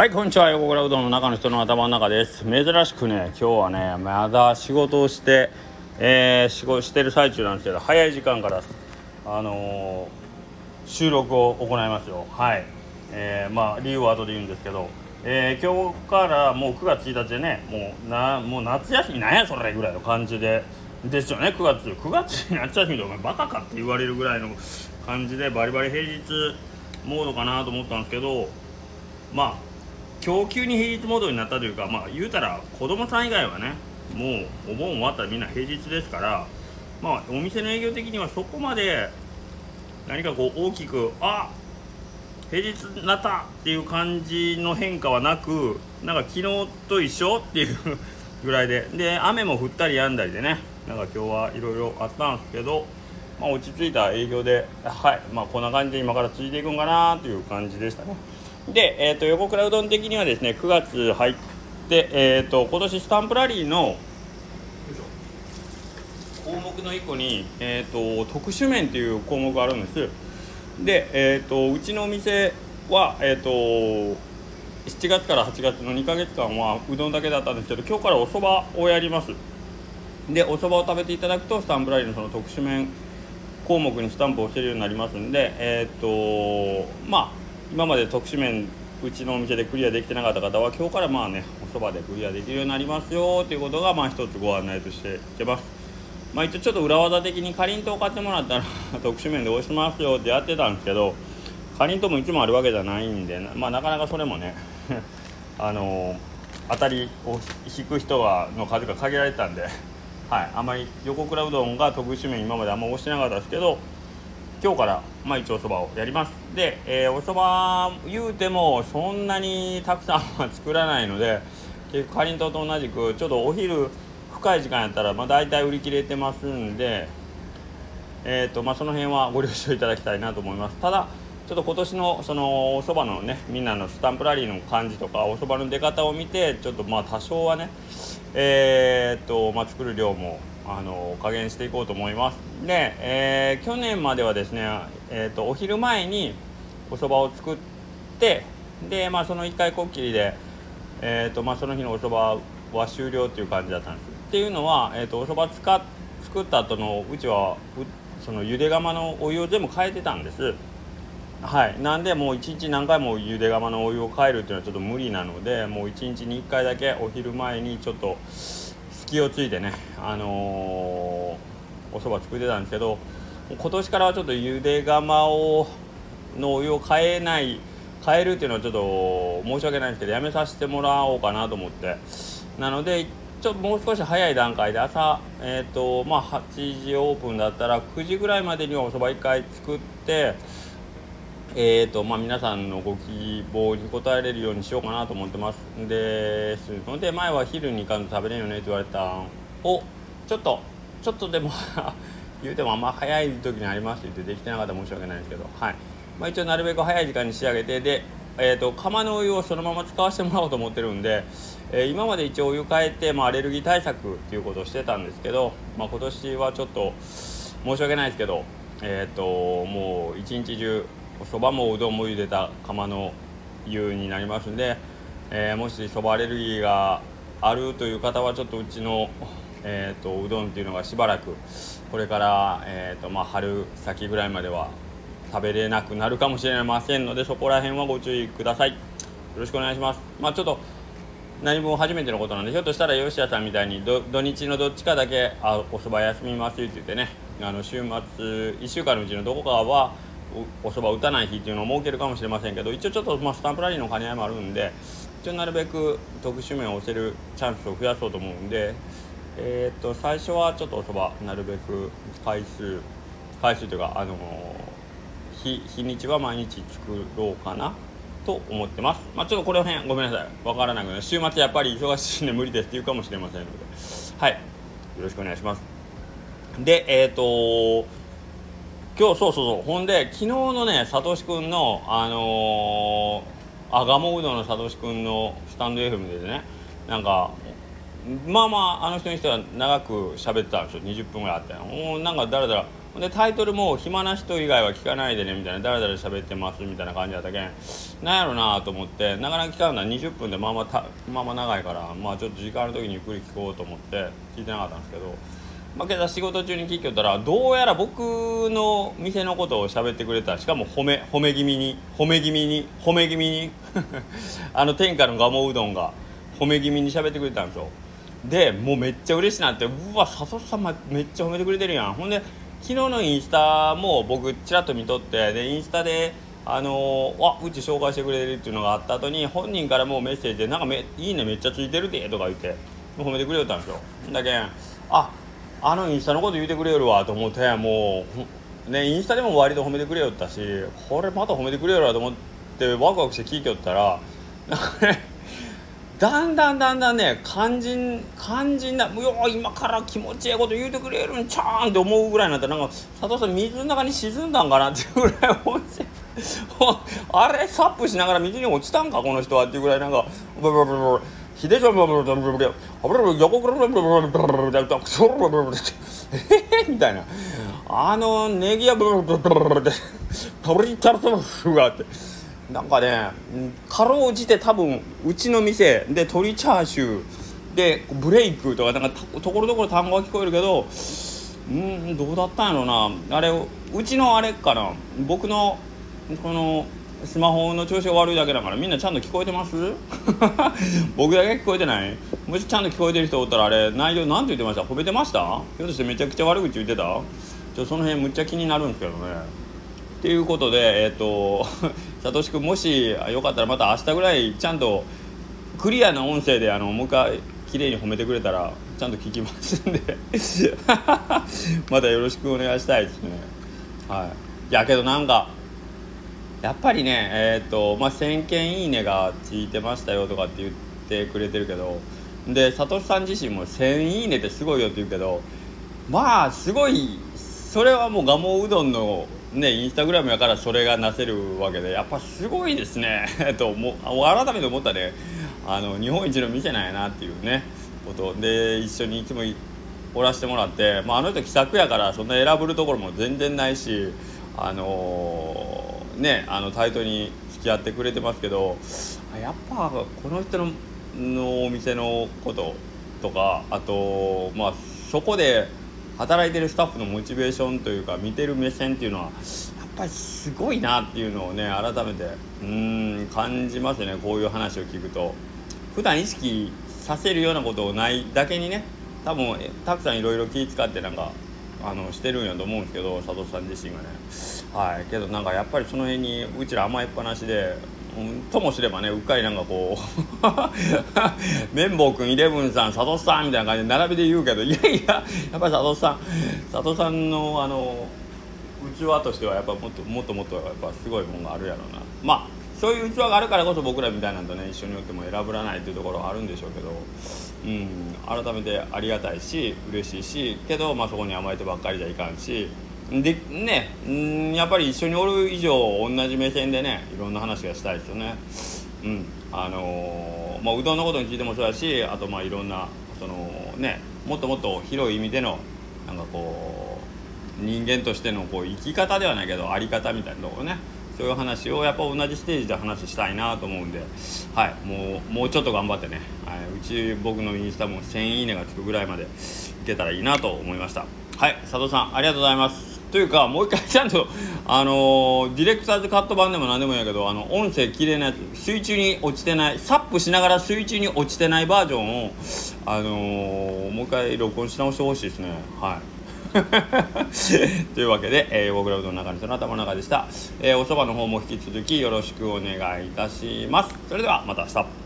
はいこんにちは。横倉うどんの中の人の頭の中です。珍しくね今日はねまだ仕事をしてえー、仕事してる最中なんですけど早い時間からあのー、収録を行いますよ。はい。えー、まあ理由は後で言うんですけどえ、今日からもう9月1日でねもうなもう夏休みなんやそれぐらいの感じで。ですよね9月。9月夏休みでお前バカかって言われるぐらいの感じでバリバリ平日モードかなと思ったんですけどまあ今日急に平日モードになったというかまあ言うたら子供さん以外はねもうお盆終わったらみんな平日ですからまあお店の営業的にはそこまで何かこう大きくあ平日になったっていう感じの変化はなくなんか昨日と一緒っていう ぐらいでで雨も降ったりやんだりでねなんか今日はいろいろあったんですけど、まあ、落ち着いた営業ではいまあこんな感じで今から続いていくんかなという感じでしたね。で、えーと、横倉うどん的にはですね9月入って、えーと、今年スタンプラリーの項目の1個に、えーと、特殊麺っていう項目があるんです。で、えー、とうちのお店は、えー、と7月から8月の2か月間はうどんだけだったんですけど今日からおそばをやります。でおそばを食べていただくとスタンプラリーのその特殊麺項目にスタンプを押せるようになりますんでえっ、とまあ今まで特殊麺うちのお店でクリアできてなかった方は今日からまあねおそばでクリアできるようになりますよということがまあ一つご案内としていけます。まあ一応ちょっと裏技的にかりんとう買ってもらったら特殊麺で押しますよってやってたんですけどかりんとうもいつもあるわけじゃないんでまあなかなかそれもねあのー、当たりを引く人がの数が限られてたんではい、あまり横倉うどんが特殊麺今まであんま押してなかったですけど今日からまあ一応おそばをやります。で、えー、おそば言うてもそんなにたくさんは作らないので結構かりんとうと同じくちょっとお昼深い時間やったらまあ大体売り切れてますんでえーとまあ、その辺はご了承いただきたいなと思います。ただちょっと今年のそのおそばのねみんなのスタンプラリーの感じとかおそばの出方を見てちょっとまあ多少はねえー、っと、まあ、作る量もあの加減していこうと思います。で、えー、去年まではですね、えー、とお昼前にお蕎麦を作ってで、まあ、その1回こっきりで、えーとまあ、その日のお蕎麦は終了っていう感じだったんです。っていうのは、えーと、お蕎麦使っ作った後のうちはそのゆで釜のお湯を全部変えてたんです。はい。なんでもう1日何回もゆで釜のお湯を変えるっていうのはちょっと無理なのでもう1日に1回だけお昼前にちょっと隙をついてねあのー、お蕎麦作ってたんですけど今年からはちょっとゆで釜をのお湯を変えない変えるっていうのはちょっと申し訳ないんですけどやめさせてもらおうかなと思って。なのでちょっともう少し早い段階で朝えっ、ー、とまあ8時オープンだったら9時ぐらいまでにはお蕎麦1回作ってえーとまあ、皆さんのご希望に応えれるようにしようかなと思ってます。ですので前は昼に行かんと食べれんよねって言われたんをちょっと ちょっとでも 言うてもあんま早い時にありますって言ってできてなかったら申し訳ないんですけどはい、まあ、一応なるべく早い時間に仕上げてで、えーと、釜のお湯をそのまま使わせてもらおうと思ってるんで、えー、今まで一応お湯変えて、まあ、アレルギー対策っていうことをしてたんですけど、まあ、今年はちょっと申し訳ないですけどえっ、ー、ともう一日中そばもうどんも茹でた釜の湯になりますんで、えー、もしそばアレルギーがあるという方はちょっとうちの、えーと、うどんっていうのがしばらくこれから、えーとまあ、春先ぐらいまでは食べれなくなるかもしれませんのでそこら辺はご注意ください。よろしくお願いします。まあちょっと何も初めてのことなんでひょっとしたら吉谷さんみたいに土日のどっちかだけあおそば休みますって言ってねあの週末1週間のうちのどこかはおそば打たない日っていうのを設けるかもしれませんけど一応ちょっと、まあ、スタンプラリーの兼ね合いもあるんで一応なるべく特殊面を押せるチャンスを増やそうと思うんで、えー、っと最初はちょっとおそばなるべく回数回数というかあの日日にちは毎日作ろうかなと思ってます。まあ、ちょっとこれ辺ごめんなさい。わからないけど、週末やっぱり忙しいんで無理ですって言うかもしれませんので。はい。よろしくお願いします。で、えっ、ー、と今日そうそうそう。ほんで昨日のねさとしくんのあのー、あがもうどんのさとしくんのスタンド FM でねなんかまあまああの人にしては長く喋ってたんですよ。20分ぐらいあって。もうなんかだらだらでタイトルも「暇な人以外は聞かないでね」みたいな「だらだら喋ってます」みたいな感じだったけん。なんやろなと思って。なかなか聞かんのは20分でまあまあたまあまあ長いからまあちょっと時間の時にゆっくり聞こうと思って聞いてなかったんですけど。まあ、けど仕事中に聞きよったらどうやら僕の店のことを喋ってくれた。しかも褒め褒め気味に。褒め気味に。褒め気味に。あの天下のガモうどんが。褒め気味に喋ってくれたんですよ。でもうめっちゃ嬉しいなって。うわ佐藤さんめっちゃ褒めてくれてるやん。ほんで昨日のインスタも僕ちらっと見とって。でインスタであのー、あうち紹介してくれるっていうのがあった後に本人からもうメッセージで「なんかめいいねめっちゃついてるで」とか言って褒めてくれよったんですよ。だけんああのインスタのこと言うてくれよるわと思ってもうねインスタでも割と褒めてくれよったしこれまた褒めてくれよると思ってワクワクして聞いてよったらなんかねだんだんだんだんね肝心肝心な「うよ今から気持ちええこと言うてくれるんちゃうん」って思うぐらいになったらなんか佐藤さん水の中に沈んだんかなっていうぐらい思って あれサップしながら水に落ちたんかこの人はっていうぐらいなんかブブブブブ。ヒデジョンブブブブブブブブ横ブブブブブブブブブブブブブみたいなあのネギやブルブルブブブブブタブリタルトフがってなんかねかろうじて多分うちの店で鶏チャーシューでブレイクとかなんかところどころ単語が聞こえるけどうんどうだったんやろなあれうちのあれかな僕のこのスマホの調子が悪いだけだからみんなちゃんと聞こえてます？僕だけ聞こえてない？もしちゃんと聞こえてる人おったらあれ内容何て言ってました？褒めてましたひょっとしてめちゃくちゃ悪口言ってた？ちょその辺むっちゃ気になるんですけどね。っていうことでえっ、ー、とさとし君もしよかったらまた明日ぐらいちゃんとクリアな音声であのもう一回綺麗に褒めてくれたらちゃんと聞きますんで。またよろしくお願いしたいですね。はい。やけどなんかやっぱりねえっ、ー、とまあ1000件いいねがついてましたよとかって言ってくれてるけどでサトシさん自身も1000いいねってすごいよって言うけどまあすごいそれはもう蒲生うどんのねインスタグラムやからそれがなせるわけでやっぱすごいですね ともう改めて思ったねあの日本一の店なんやなっていうねこと。で一緒にいつもおらしてもらって、まあ、あの人気さくやからそんな選ぶるところも全然ないしあのーねあのタイトに付き合ってくれてますけどやっぱこの人ののお店のこととかあとまあそこで働いてるスタッフのモチベーションというか見てる目線っていうのはやっぱりすごいなっていうのをね改めてうん感じますねこういう話を聞くと。普段意識させるようなことをないだけにね多分たくさんいろいろ気使ってなんかあのしてるんやと思うんですけど佐藤さん自身がね。はい。けどなんかやっぱりその辺にうちら甘えっぱなしで、うん、ともすればねうっかりなんかこう綿棒君イレブンさん佐藤さんみたいな感じで並びで言うけどいやいややっぱり佐藤さん佐藤さんのあの器としてはやっぱもっともっともっとやっぱすごいもんがあるやろうな。まあそういう器があるからこそ僕らみたいなんとね。一緒におっても選ぶらないっていうところはあるんでしょうけど、うん、改めてありがたいし嬉しいしけど、まあ、そこに甘えてばっかりじゃいかんし。でね、ん、やっぱり一緒におる以上同じ目線でねいろんな話がしたいですよね。うん。あのー、まあ、うどんのことについてもそうやしあとまあいろんなそのね。もっともっと広い意味でのなんかこう人間としてのこう生き方ではないけど在り方みたいなところね。そういう話をやっぱ同じステージで話したいなと思うんで、はい、もうもうちょっと頑張ってね、はい、うち僕のインスタも1000いいねがつくぐらいまでいけたらいいなと思いました。はい佐藤さんありがとうございます。というかもう一回ちゃんとあのー、ディレクターズカット版でも何でもいいやけどあの音声綺麗なやつ水中に落ちてないサップしながら水中に落ちてないバージョンをあのー、もう一回録音し直してほしいですね。はい。というわけで、えー、僕らうどんの中の頭の中でした、えー、おそばの方も引き続きよろしくお願いいたします。それではまた明日。